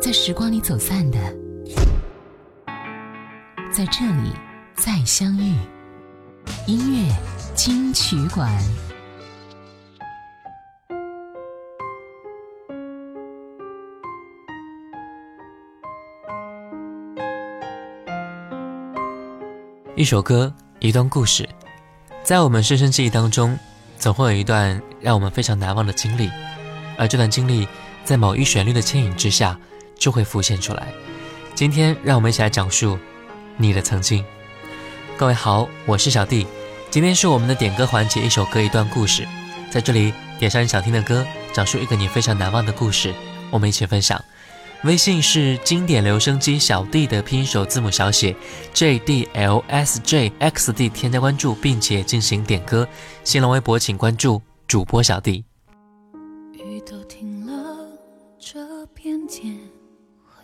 在时光里走散的，在这里再相遇。音乐金曲馆。一首歌，一段故事，在我们深深记忆当中，总会有一段让我们非常难忘的经历，而这段经历在某一旋律的牵引之下，就会浮现出来。今天，让我们一起来讲述你的曾经。各位好，我是小弟，今天是我们的点歌环节，一首歌，一段故事，在这里点上你想听的歌，讲述一个你非常难忘的故事，我们一起分享。微信是经典留声机小弟的拼音首字母小写 J D L S J X D，添加关注并且进行点歌。新浪微博请关注主播小弟。雨都停了，这片天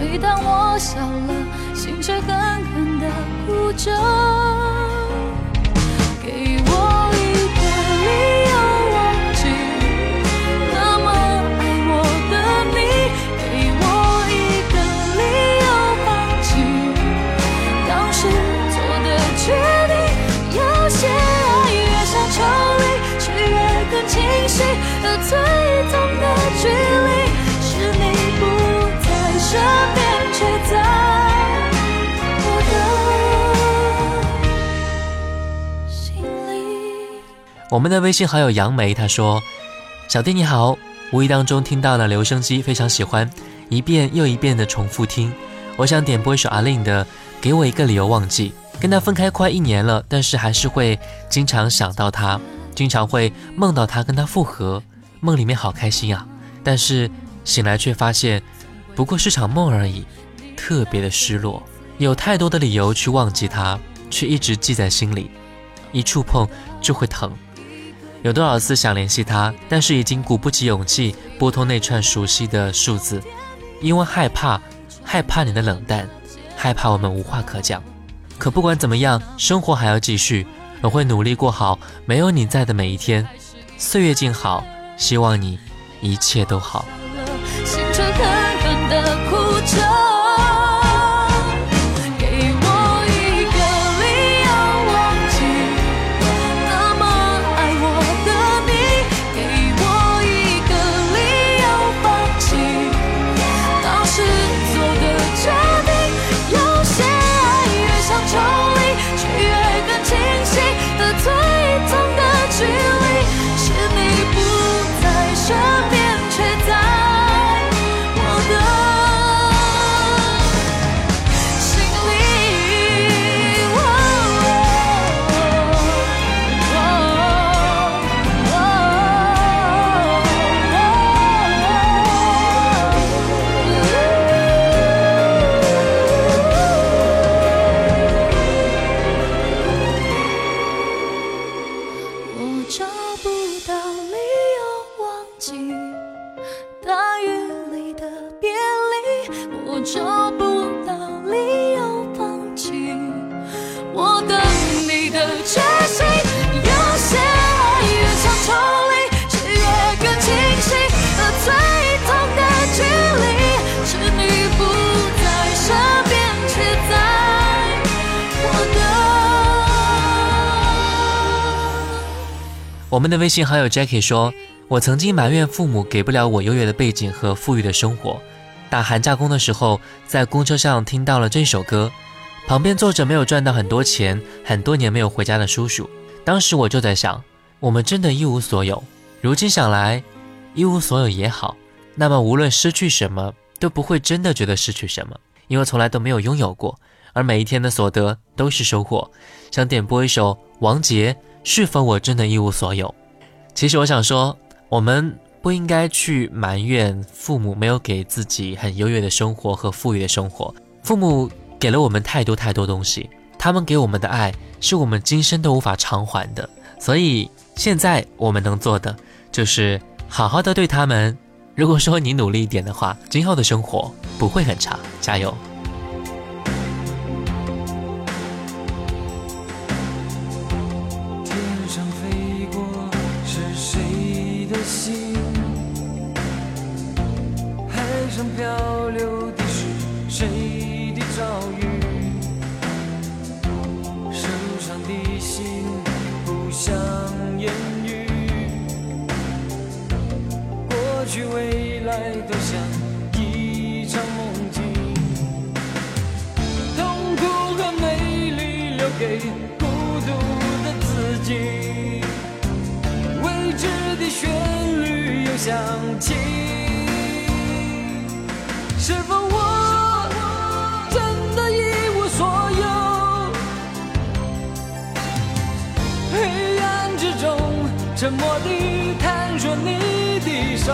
每当我笑了，心却狠狠地哭着。给我们的微信好友杨梅她说：“小弟你好，无意当中听到了留声机，非常喜欢，一遍又一遍的重复听。我想点播一首阿令的《给我一个理由忘记》。跟他分开快一年了，但是还是会经常想到他，经常会梦到他跟他复合，梦里面好开心啊！但是醒来却发现不过是场梦而已，特别的失落。有太多的理由去忘记他，却一直记在心里，一触碰就会疼。”有多少次想联系他，但是已经鼓不起勇气拨通那串熟悉的数字，因为害怕，害怕你的冷淡，害怕我们无话可讲。可不管怎么样，生活还要继续，我会努力过好没有你在的每一天。岁月静好，希望你一切都好。我们的微信好友 Jackie 说：“我曾经埋怨父母给不了我优越的背景和富裕的生活。打寒假工的时候，在公车上听到了这首歌，旁边坐着没有赚到很多钱、很多年没有回家的叔叔。当时我就在想，我们真的一无所有。如今想来，一无所有也好。那么无论失去什么，都不会真的觉得失去什么，因为从来都没有拥有过。而每一天的所得都是收获。想点播一首王杰。”是否我真的一无所有？其实我想说，我们不应该去埋怨父母没有给自己很优越的生活和富裕的生活。父母给了我们太多太多东西，他们给我们的爱是我们今生都无法偿还的。所以现在我们能做的就是好好的对他们。如果说你努力一点的话，今后的生活不会很差。加油！交流的是谁的遭遇？受伤的心不想言语，过去未来都像一场梦境，痛苦和美丽留给孤独的自己。未知的旋律又响起。是否我真的一无所有？黑暗之中沉默地探索你的手。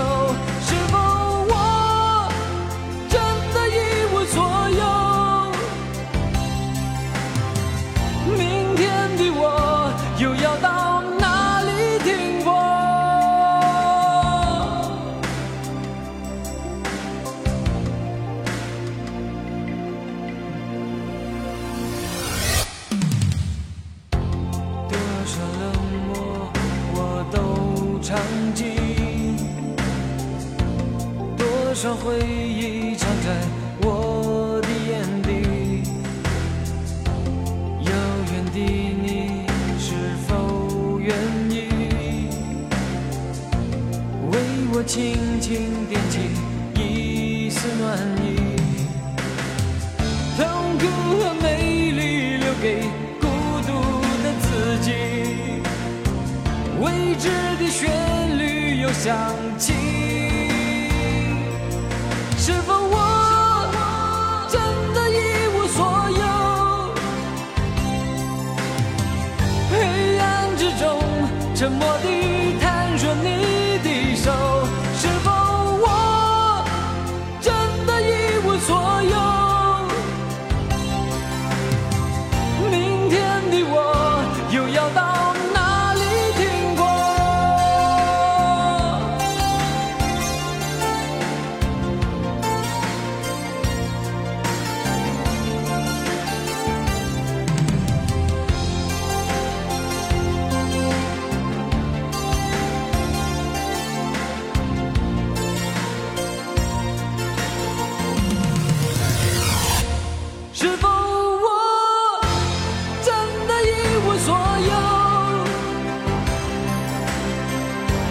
回忆藏在我的眼底，遥远的你是否愿意为我轻轻点起一丝暖意？痛苦和美丽留给孤独的自己，未知的旋律又响起。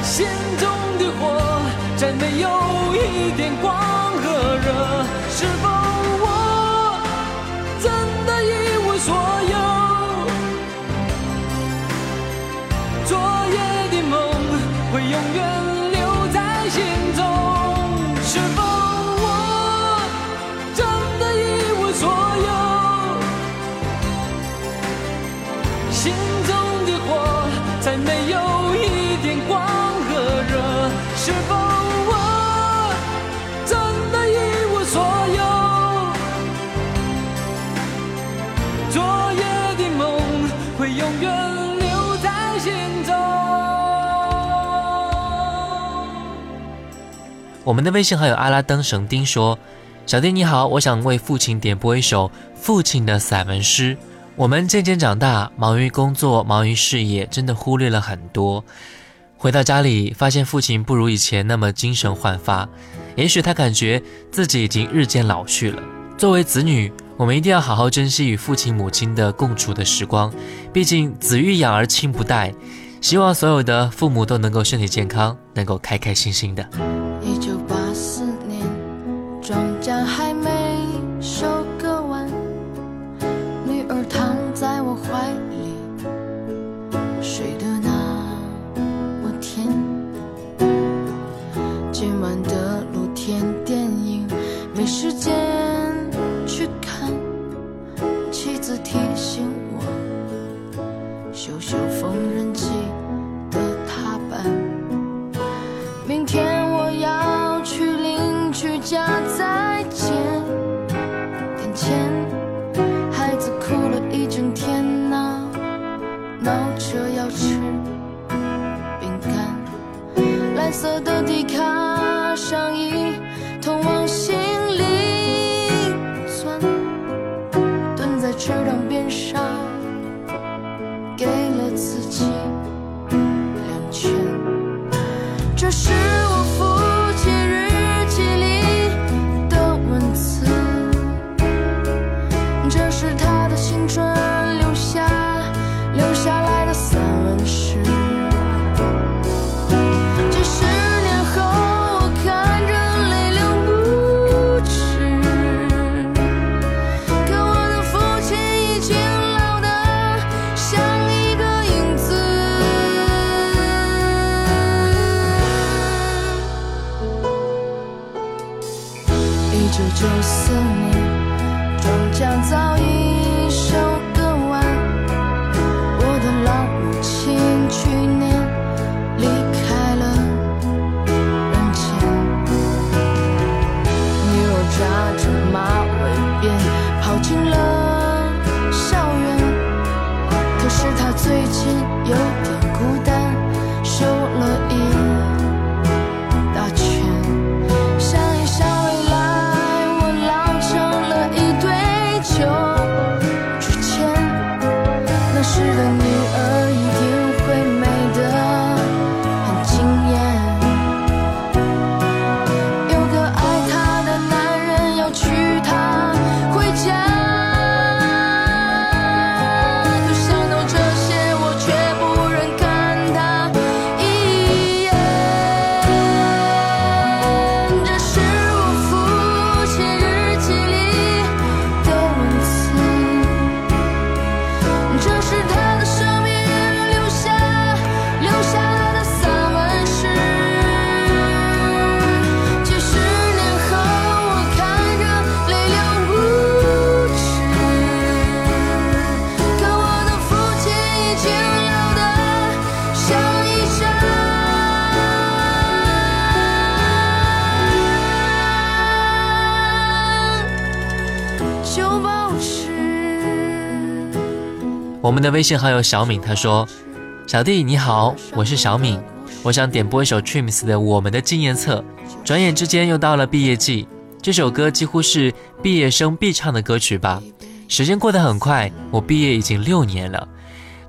心中的火再没有一点光和热是否我们的微信好友阿拉登神丁说：“小丁你好，我想为父亲点播一首父亲的散文诗。我们渐渐长大，忙于工作，忙于事业，真的忽略了很多。回到家里，发现父亲不如以前那么精神焕发，也许他感觉自己已经日渐老去了。作为子女，我们一定要好好珍惜与父亲母亲的共处的时光，毕竟子欲养而亲不待。希望所有的父母都能够身体健康，能够开开心心的。”干。蓝色的迪卡上衣，通往心我们的微信好友小敏，她说：“小弟你好，我是小敏，我想点播一首 TRIMMS 的《我们的纪念册》。转眼之间又到了毕业季，这首歌几乎是毕业生必唱的歌曲吧。时间过得很快，我毕业已经六年了。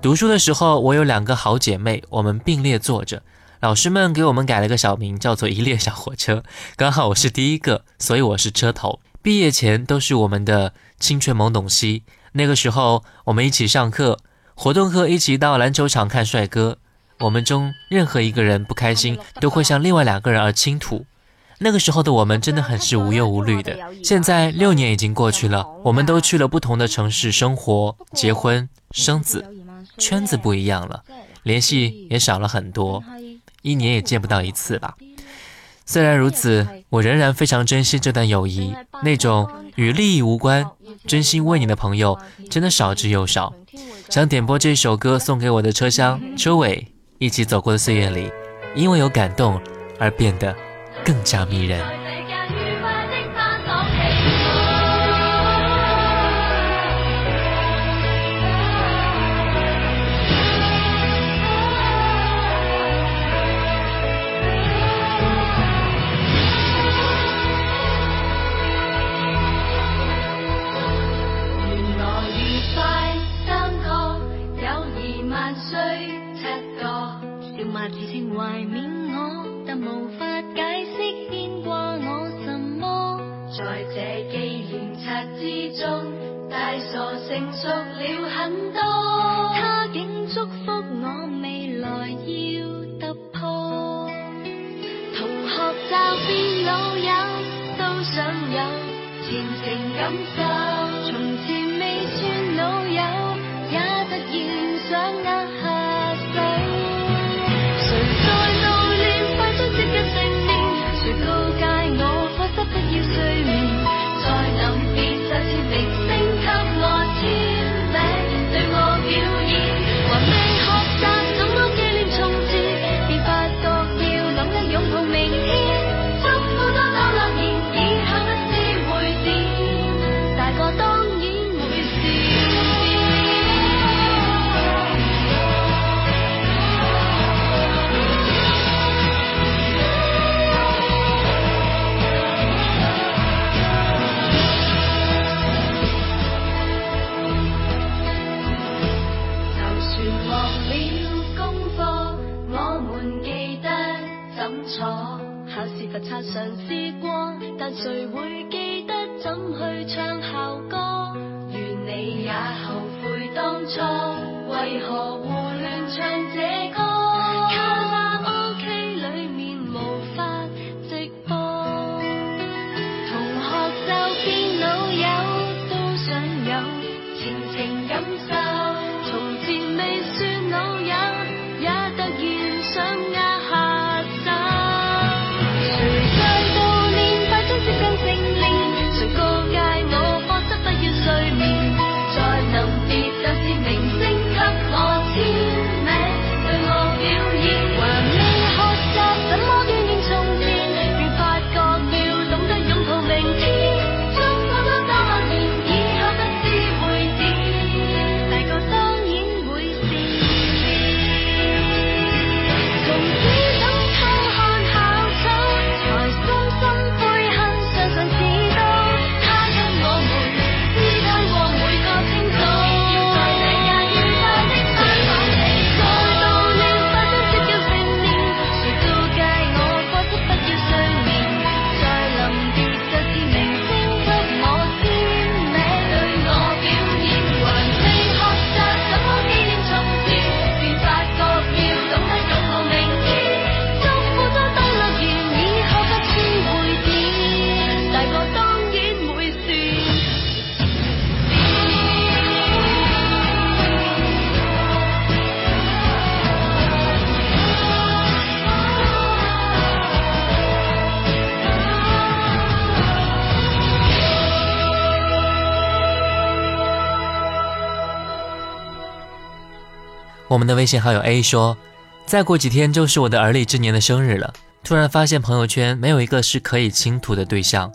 读书的时候，我有两个好姐妹，我们并列坐着。老师们给我们改了个小名，叫做一列小火车。刚好我是第一个，所以我是车头。毕业前都是我们的青春懵懂期，那个时候我们一起上课，活动课一起到篮球场看帅哥。我们中任何一个人不开心，都会向另外两个人而倾吐。那个时候的我们真的很是无忧无虑的。现在六年已经过去了，我们都去了不同的城市生活、结婚、生子，圈子不一样了，联系也少了很多，一年也见不到一次吧。虽然如此，我仍然非常珍惜这段友谊，那种与利益无关、真心为你的朋友，真的少之又少。想点播这首歌送给我的车厢车尾，一起走过的岁月里，因为有感动而变得更加迷人。既然察之中，大傻成熟了很多。他竟祝福我未来要突破。同学就变老友，都想有前程感受。曾尝试过但谁会我们的微信好友 A 说，再过几天就是我的而立之年的生日了。突然发现朋友圈没有一个是可以倾吐的对象，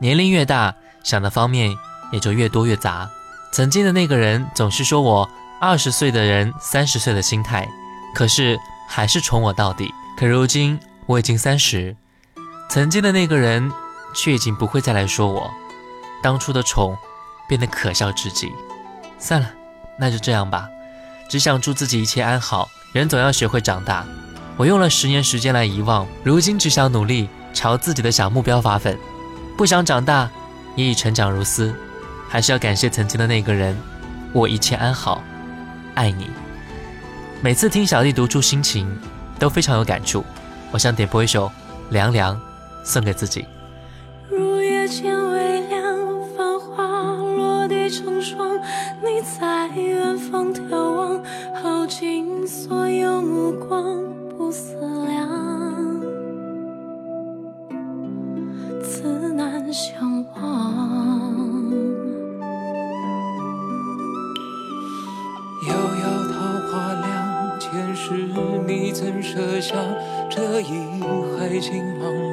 年龄越大，想的方面也就越多越杂。曾经的那个人总是说我二十岁的人三十岁的心态，可是还是宠我到底。可如今我已经三十，曾经的那个人却已经不会再来说我，当初的宠变得可笑至极。算了，那就这样吧。只想祝自己一切安好。人总要学会长大。我用了十年时间来遗忘，如今只想努力朝自己的小目标发奋。不想长大，也已成长如斯。还是要感谢曾经的那个人。我一切安好，爱你。每次听小弟读出心情，都非常有感触。我想点播一首《凉凉》，送给自己。入夜渐微凉，繁花落地成霜。你在远方眺清梦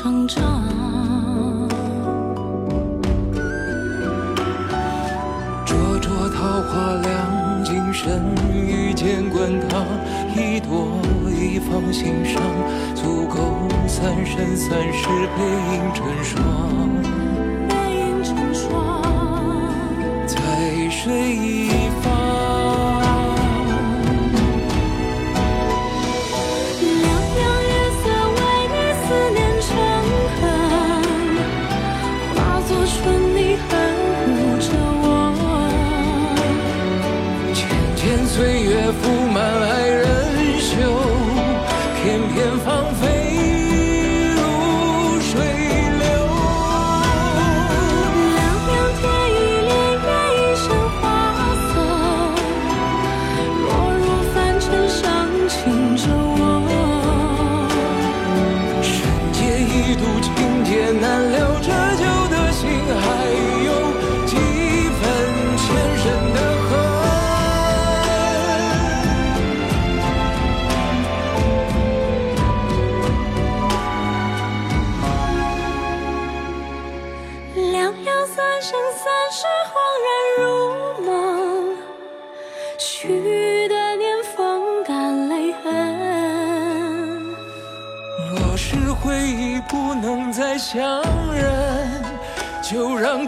成长。灼灼桃花凉，今生遇见滚烫，一朵一放心上，足够三生三世背影成双。背影成双，在水一。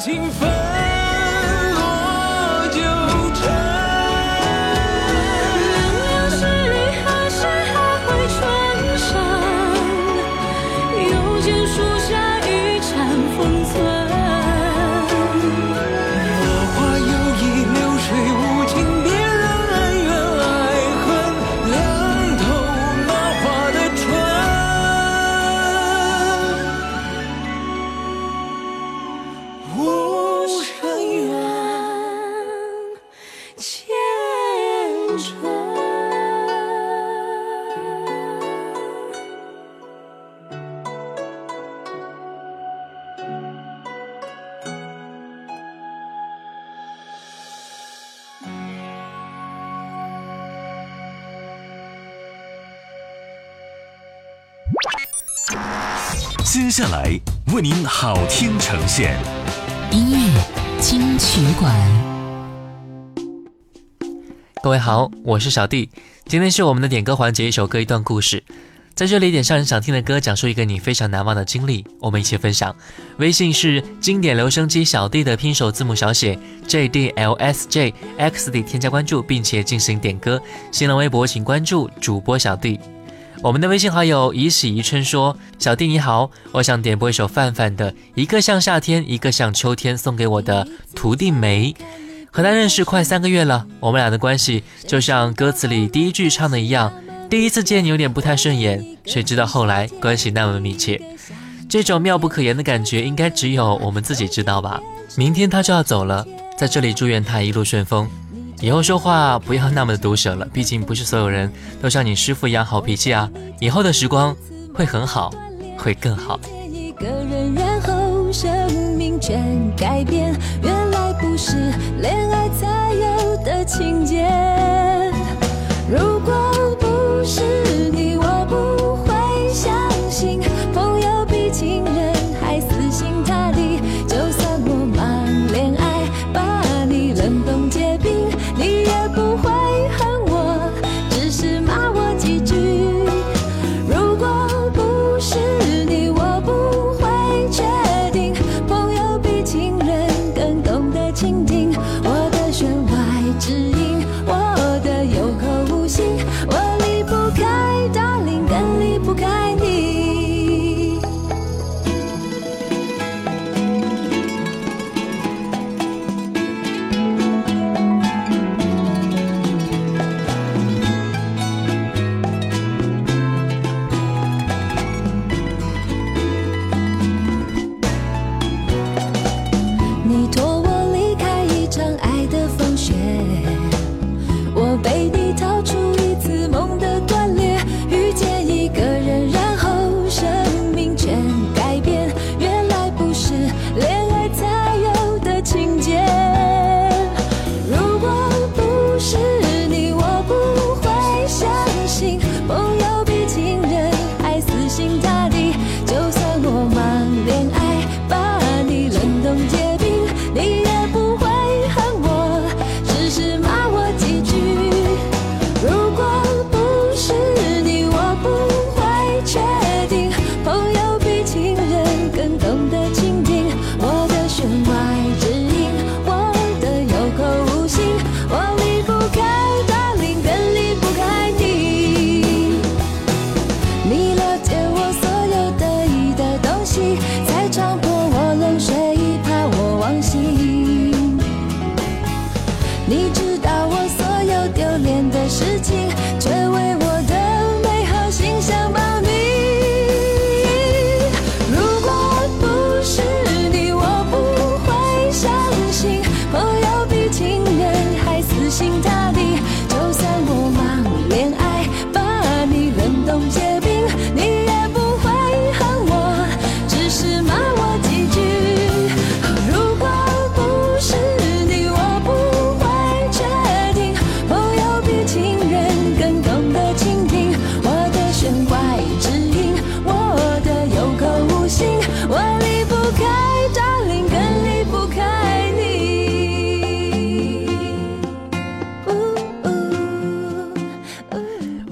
情接下来为您好听呈现，音乐金曲馆。各位好，我是小弟。今天是我们的点歌环节，一首歌一段故事。在这里点上你想听的歌，讲述一个你非常难忘的经历，我们一起分享。微信是经典留声机小弟的拼手字母小写 J D L S J X D，添加关注并且进行点歌。新浪微博请关注主播小弟。我们的微信好友宜喜宜春说：“小弟你好，我想点播一首范范的《一个像夏天，一个像秋天》，送给我的徒弟梅。和他认识快三个月了，我们俩的关系就像歌词里第一句唱的一样，第一次见你有点不太顺眼，谁知道后来关系那么密切。这种妙不可言的感觉，应该只有我们自己知道吧。明天他就要走了，在这里祝愿他一路顺风。以后说话不要那么的毒舌了，毕竟不是所有人都像你师傅一样好脾气啊。以后的时光会很好，会更好。一个人，然后生命全改变。原来不是恋爱才有的情节。如果不是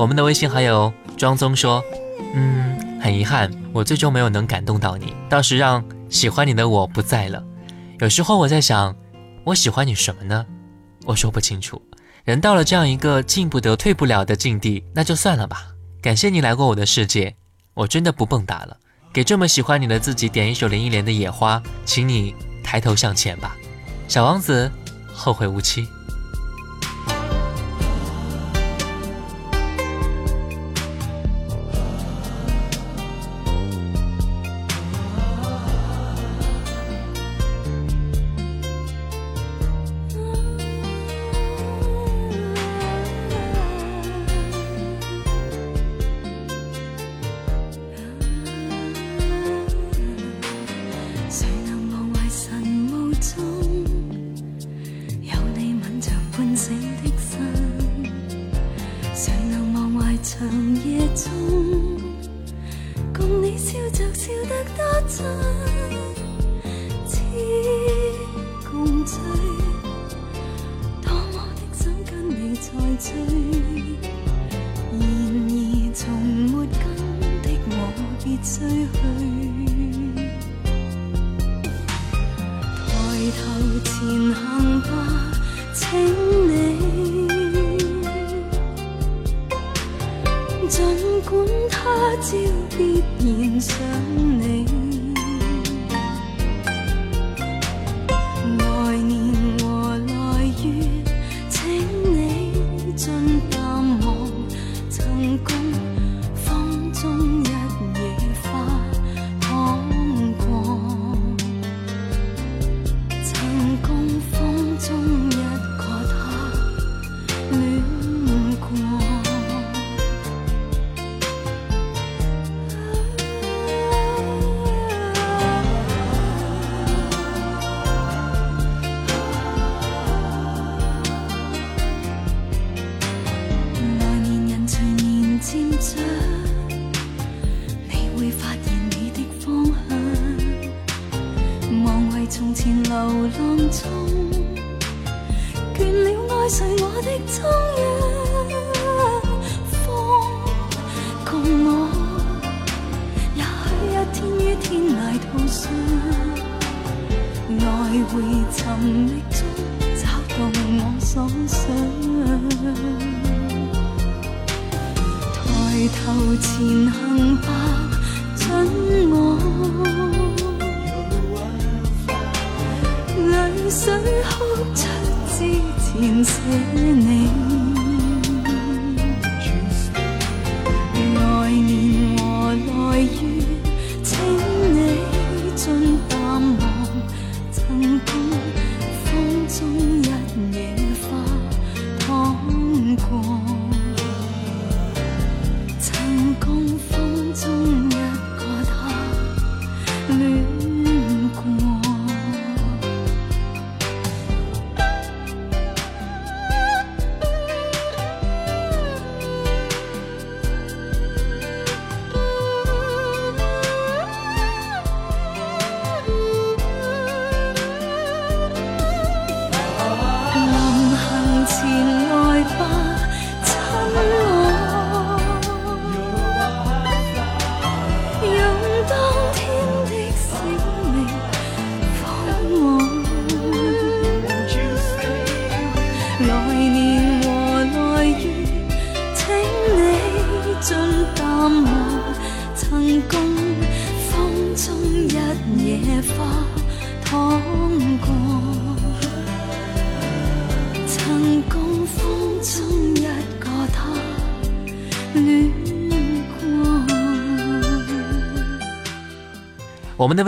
我们的微信好友庄宗说：“嗯，很遗憾，我最终没有能感动到你，倒是让喜欢你的我不在了。有时候我在想，我喜欢你什么呢？我说不清楚。人到了这样一个进不得、退不了的境地，那就算了吧。感谢你来过我的世界，我真的不蹦跶了。给这么喜欢你的自己点一首林忆莲的《野花》，请你抬头向前吧，小王子，后会无期。”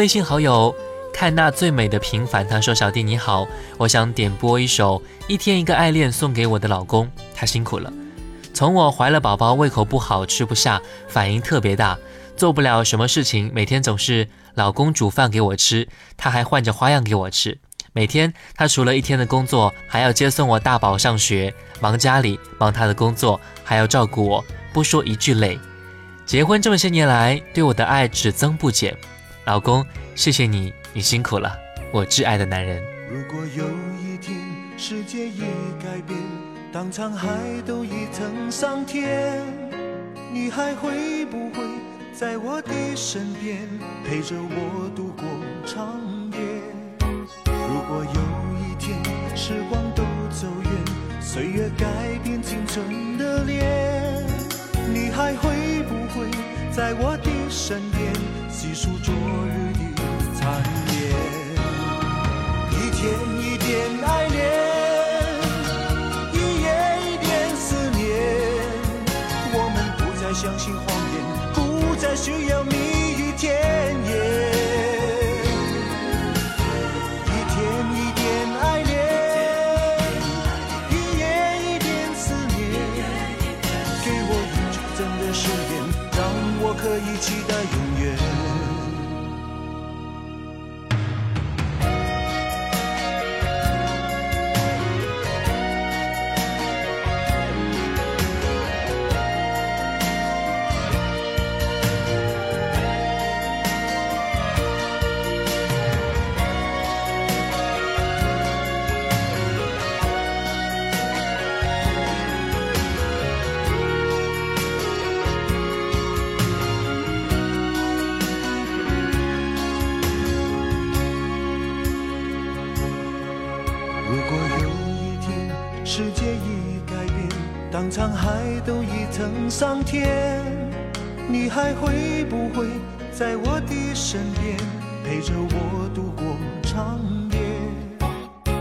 微信好友看那最美的平凡，他说：“小弟你好，我想点播一首《一天一个爱恋》送给我的老公，他辛苦了。从我怀了宝宝，胃口不好，吃不下，反应特别大，做不了什么事情，每天总是老公煮饭给我吃，他还换着花样给我吃。每天他除了一天的工作，还要接送我大宝上学，忙家里，忙他的工作，还要照顾我，不说一句累。结婚这么些年来，对我的爱只增不减。”老公，谢谢你，你辛苦了，我挚爱的男人。如果有一天世界已改变，当沧海都已腾上天，你还会不会在我的身边陪着我度过长夜？如果有一天时光都走远，岁月改变青春的脸，你还会不会在我的身边以等上天，你还会不会在我的身边陪着我度过长夜？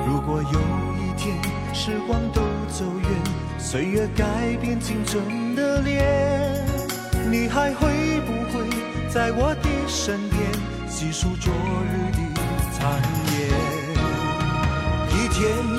如果有一天时光都走远，岁月改变青春的脸，你还会不会在我的身边细数昨日的残夜？一天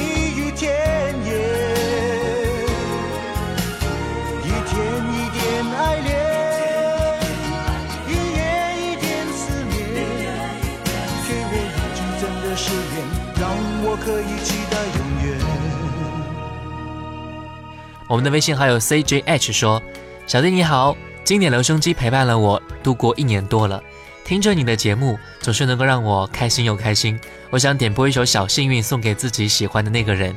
我可以期待永远。我们的微信好友 CJH 说：“小弟你好，经典留声机陪伴了我度过一年多了，听着你的节目总是能够让我开心又开心。我想点播一首《小幸运》送给自己喜欢的那个人。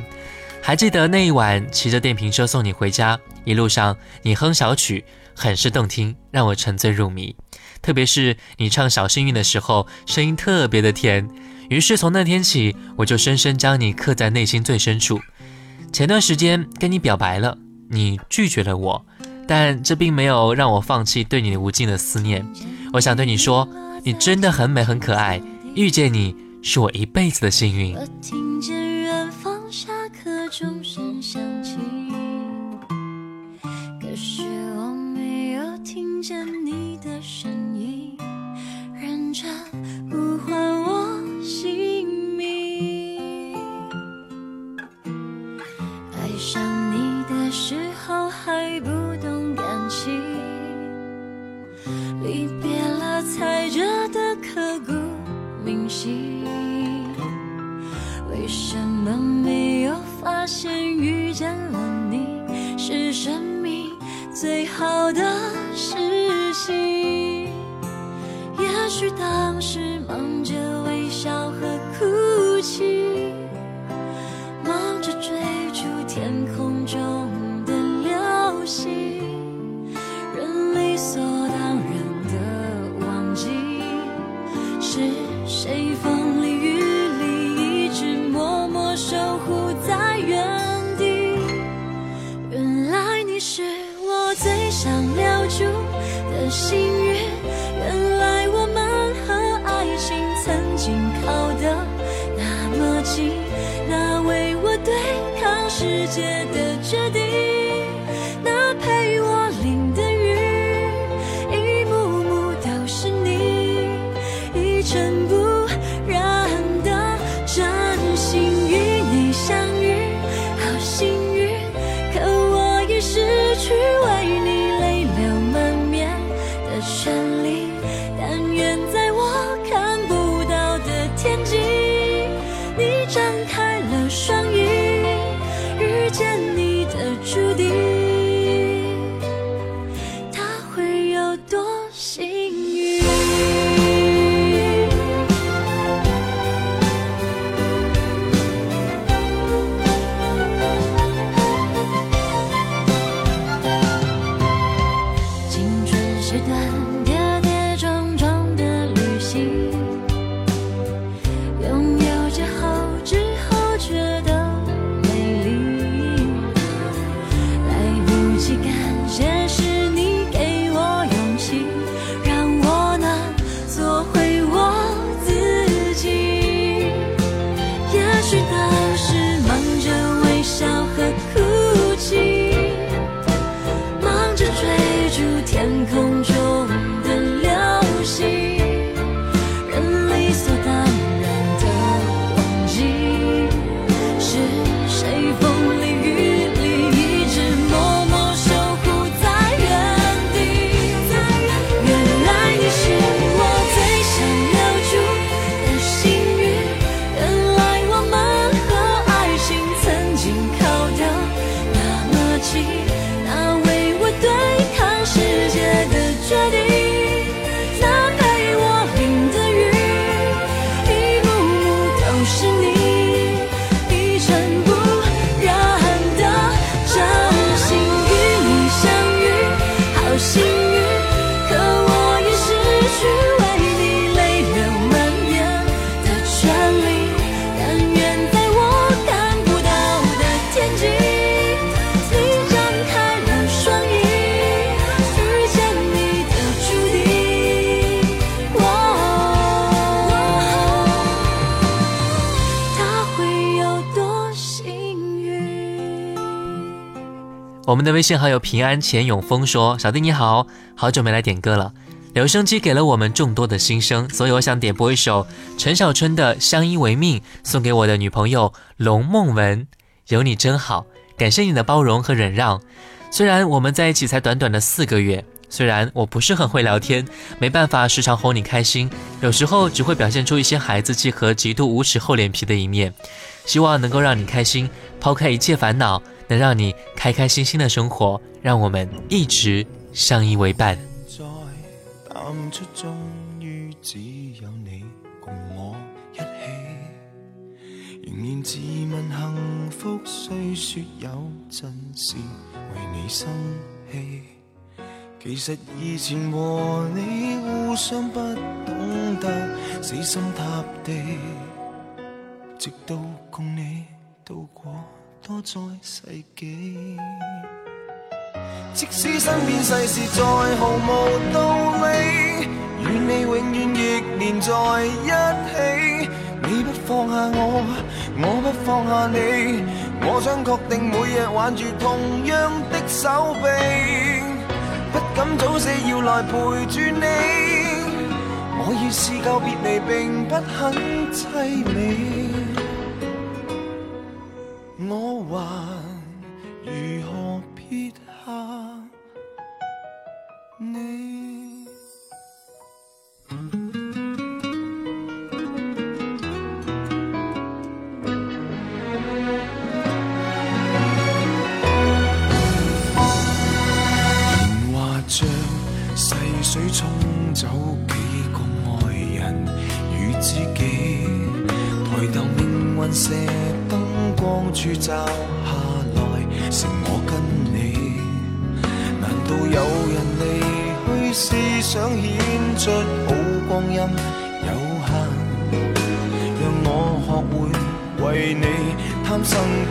还记得那一晚骑着电瓶车送你回家，一路上你哼小曲，很是动听，让我沉醉入迷。特别是你唱《小幸运》的时候，声音特别的甜。于是从那天起，我就深深将你刻在内心最深处。前段时间跟你表白了。”你拒绝了我，但这并没有让我放弃对你无尽的思念。我想对你说，你真的很美很可爱，遇见你是我一辈子的幸运。我听见远方下课钟声响起，可是我没有听见你的声音，认真时候还不懂感情，离别了才觉得刻骨铭心。为什么没有发现遇见了你是生命最好的事情？也许当时忙着微笑和哭泣，忙着追逐天空中的流星，人理所当然我们的微信好友平安钱永峰说：“小弟你好，好久没来点歌了。留声机给了我们众多的心声，所以我想点播一首陈小春的《相依为命》，送给我的女朋友龙梦文。有你真好，感谢你的包容和忍让。虽然我们在一起才短短的四个月，虽然我不是很会聊天，没办法时常哄你开心，有时候只会表现出一些孩子气和极度无耻厚脸皮的一面。希望能够让你开心，抛开一切烦恼，能让你开开心心的生活，让我们一直相依为伴。在淡出，終於只有你共我一起。仍然自問幸福，雖說有陣時為你生氣。其實以前和你互相不懂得死心塌地，直到共你渡過多災世紀。即使身邊世事再毫無道理，与你永遠亦連在一起。你不放下我，我不放下你，我想確定每日挽住同樣的手臂，不敢早死要來陪住你。我已試夠別離並不很凄美，我还如何撇下你？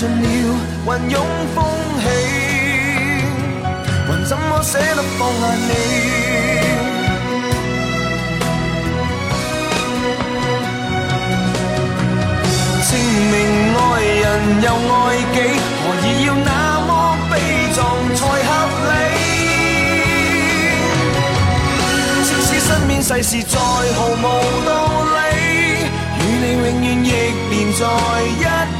尽了云涌风起。还怎么舍得放下你？证明爱人又爱己，何以要那么悲壮才合理？即使身边世事再毫无道理，与你永远亦连在一起。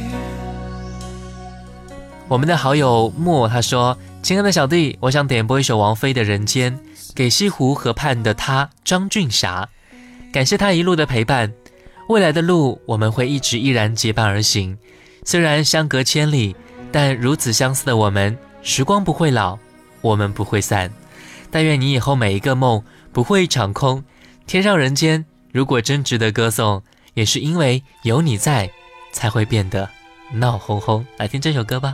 我们的好友莫他说：“亲爱的小弟，我想点播一首王菲的《人间》，给西湖河畔的他张俊霞，感谢他一路的陪伴。未来的路，我们会一直依然结伴而行。虽然相隔千里，但如此相似的我们，时光不会老，我们不会散。但愿你以后每一个梦不会一场空。天上人间，如果真值得歌颂，也是因为有你在，才会变得闹哄哄。来听这首歌吧。”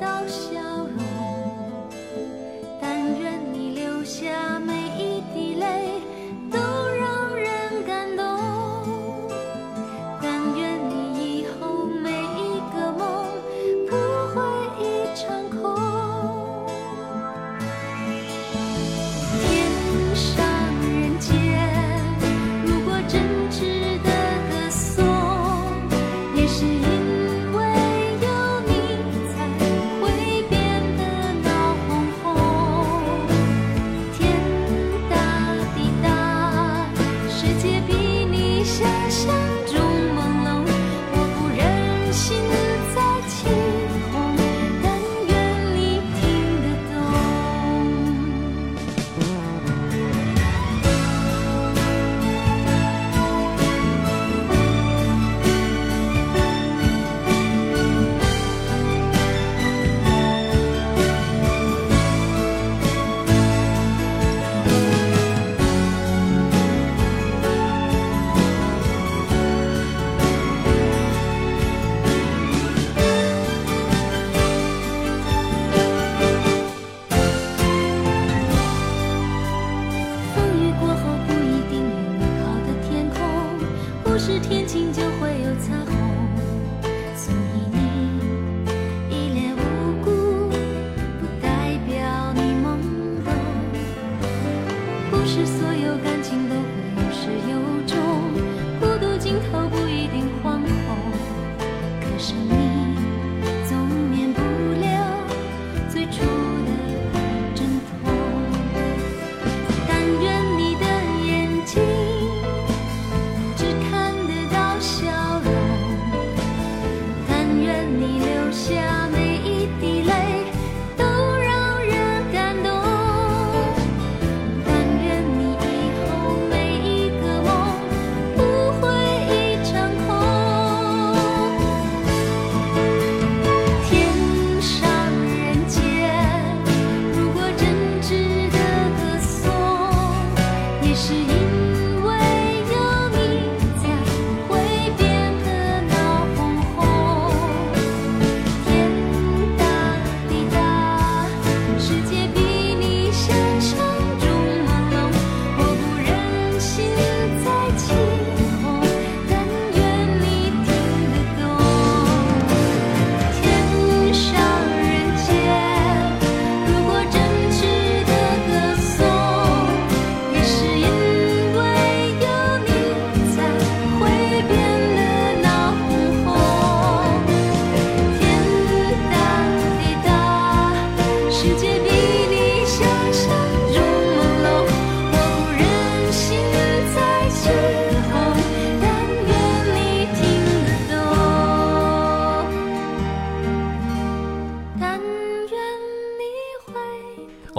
到笑容，但愿你留下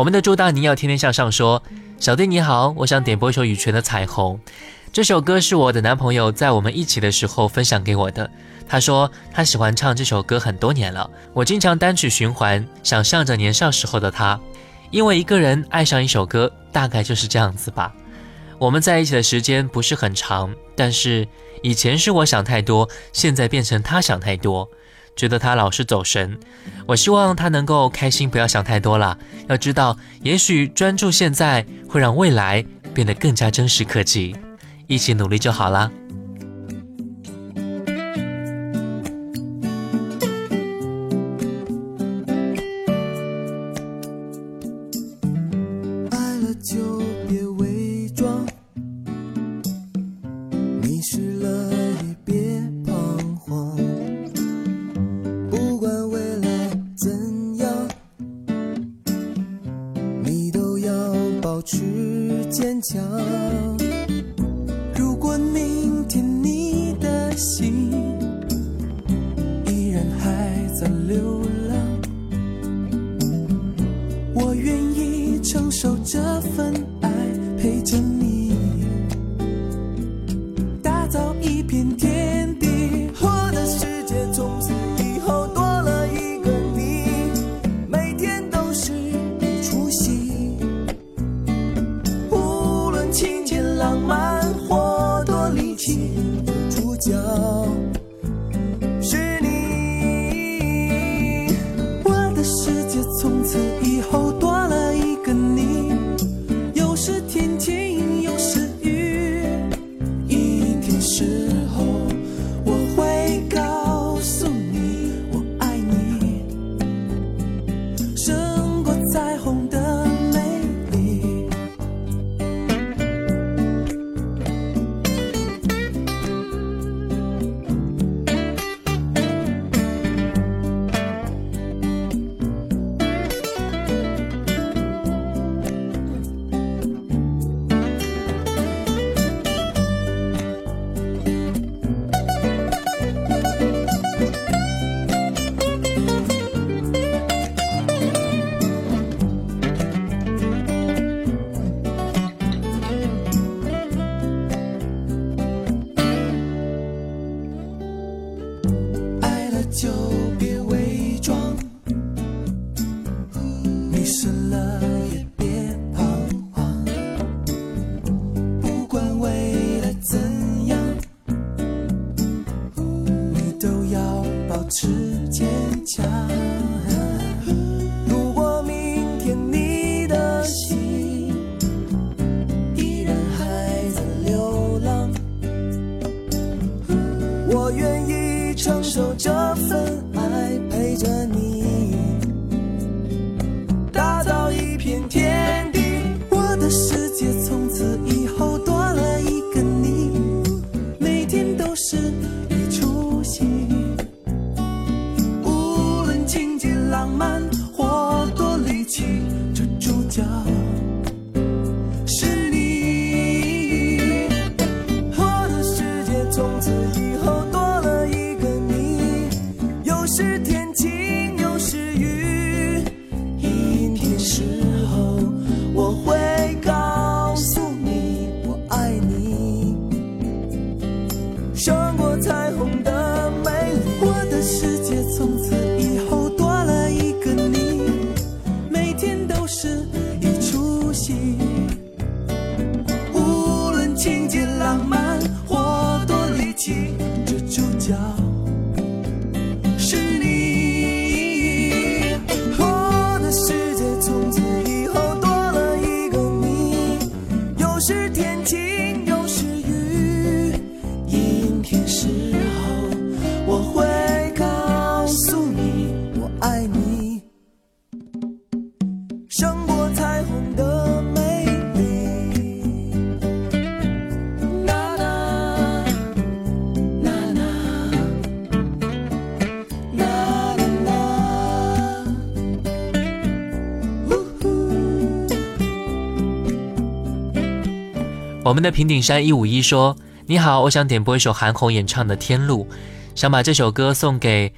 们的朱大尼要天天向上说：“小弟你好，我想点播一首羽泉的《彩虹》。这首歌是我的男朋友在我们一起的时候分享给我的。他说他喜欢唱这首歌很多年了，我经常单曲循环，想象着年少时候的他。因为一个人爱上一首歌，大概就是这样子吧。我们在一起的时间不是很长，但是以前是我想太多，现在变成他想太多。”觉得他老是走神，我希望他能够开心，不要想太多了。要知道，也许专注现在会让未来变得更加真实可及，一起努力就好了。我们的平顶山一五一说：“你好，我想点播一首韩红演唱的《天路》，想把这首歌送给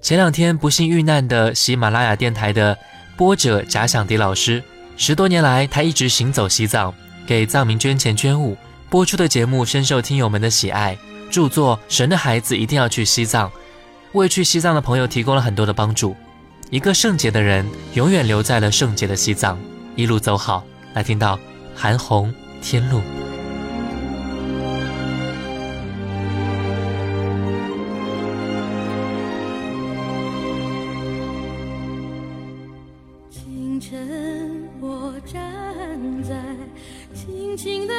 前两天不幸遇难的喜马拉雅电台的播者贾想迪老师。十多年来，他一直行走西藏，给藏民捐钱捐物，播出的节目深受听友们的喜爱。著作《神的孩子一定要去西藏》，为去西藏的朋友提供了很多的帮助。一个圣洁的人，永远留在了圣洁的西藏，一路走好。来听到韩红《天路》。清晨，我站在青青的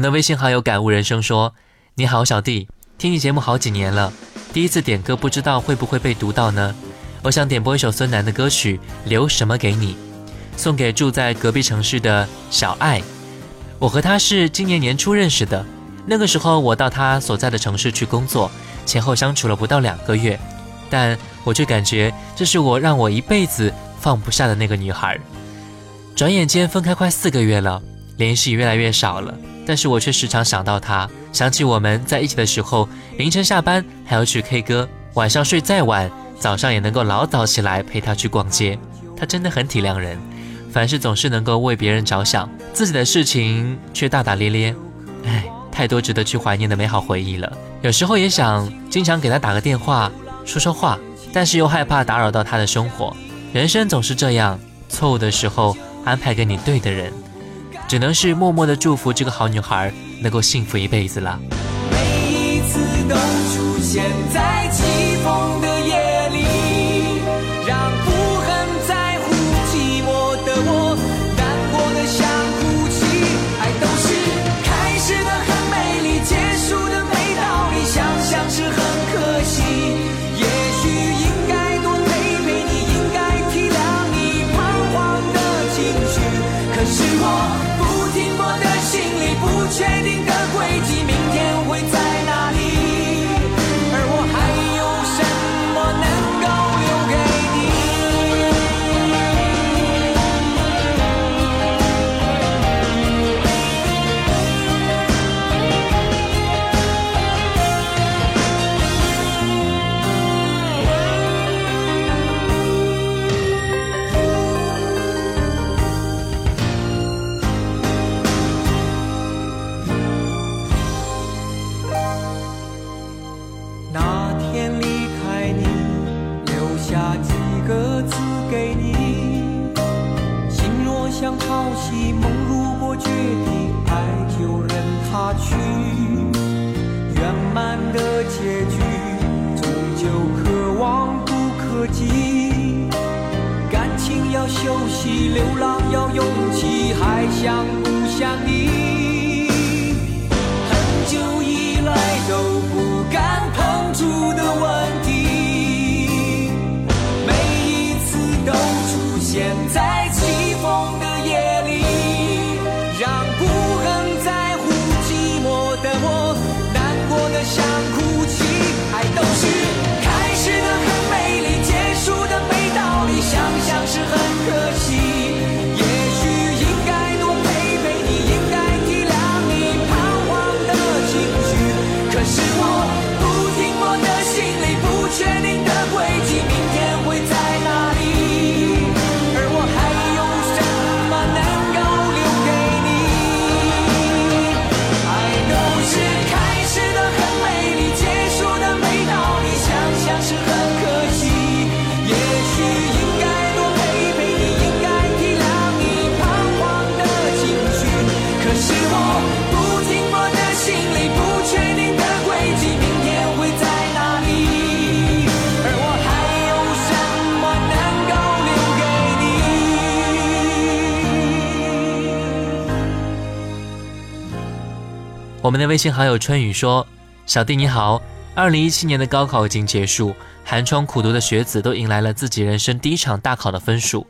们的微信好友感悟人生说：“你好，小弟，听你节目好几年了，第一次点歌，不知道会不会被读到呢？我想点播一首孙楠的歌曲《留什么给你》，送给住在隔壁城市的小爱。我和他是今年年初认识的，那个时候我到他所在的城市去工作，前后相处了不到两个月，但我却感觉这是我让我一辈子放不下的那个女孩。转眼间分开快四个月了，联系越来越少了。”但是我却时常想到他，想起我们在一起的时候，凌晨下班还要去 K 歌，晚上睡再晚，早上也能够老早起来陪他去逛街。他真的很体谅人，凡事总是能够为别人着想，自己的事情却大大咧咧。唉，太多值得去怀念的美好回忆了。有时候也想经常给他打个电话，说说话，但是又害怕打扰到他的生活。人生总是这样，错误的时候安排给你对的人，只能是默默的祝福这个好女孩能够幸福一辈子了。每一次都出现在起风的夜休息，流浪要勇气，还想不想你？我们的微信好友春雨说：“小弟你好，二零一七年的高考已经结束，寒窗苦读的学子都迎来了自己人生第一场大考的分数。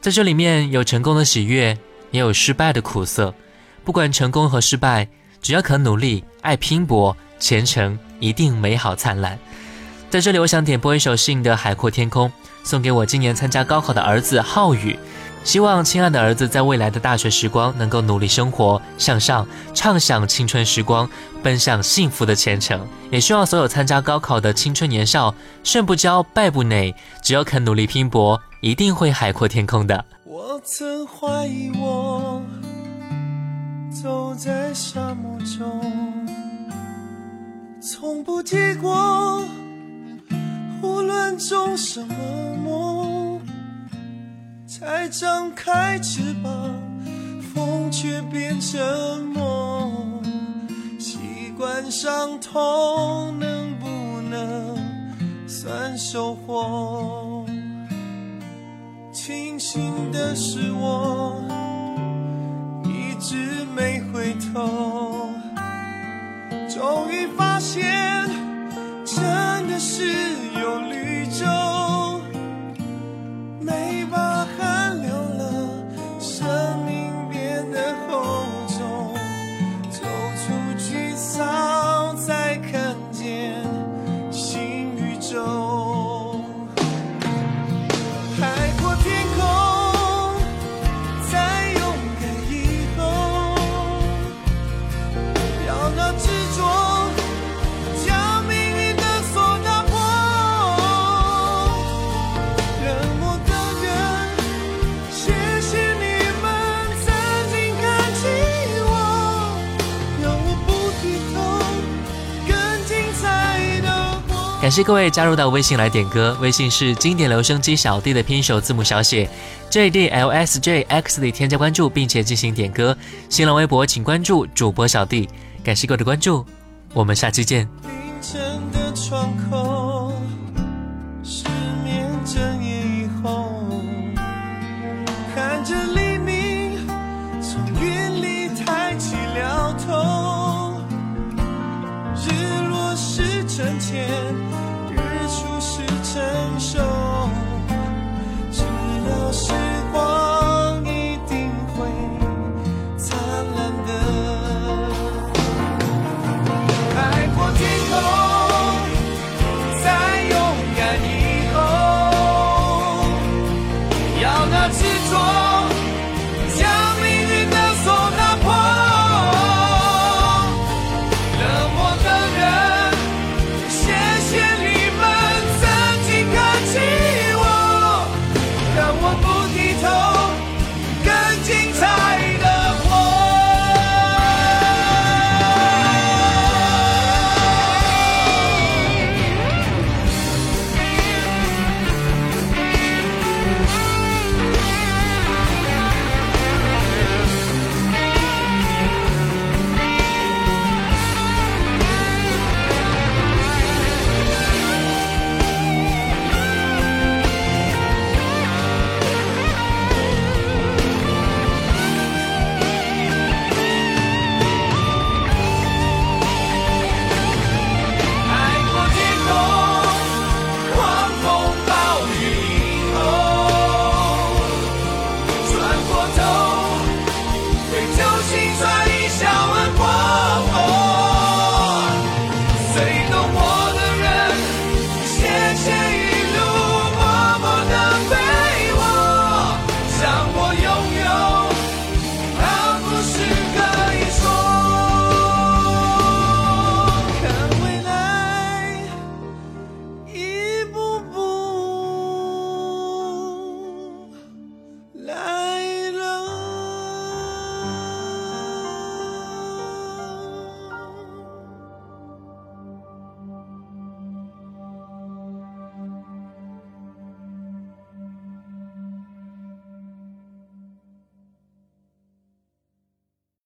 在这里面有成功的喜悦，也有失败的苦涩。不管成功和失败，只要肯努力、爱拼搏，前程一定美好灿烂。”在这里，我想点播一首信的《海阔天空》，送给我今年参加高考的儿子浩宇。希望亲爱的儿子在未来的大学时光能够努力生活向上，畅享青春时光，奔向幸福的前程。也希望所有参加高考的青春年少，胜不骄，败不馁，只要肯努力拼搏，一定会海阔天空的。我曾怀疑我走在沙漠中，从不结果，无论种什么梦，才张开翅膀，风却变成梦。习惯伤痛，能不能算收获？庆幸的是我一直没回头，终于发现真的是有绿洲，没把感谢各位加入到微信来点歌，微信是经典留声机小弟的拼手字母小写 J D L S J X 里添加关注，并且进行点歌。新浪微博请关注主播小弟，感谢各位的关注，我们下期见。凌晨的窗口，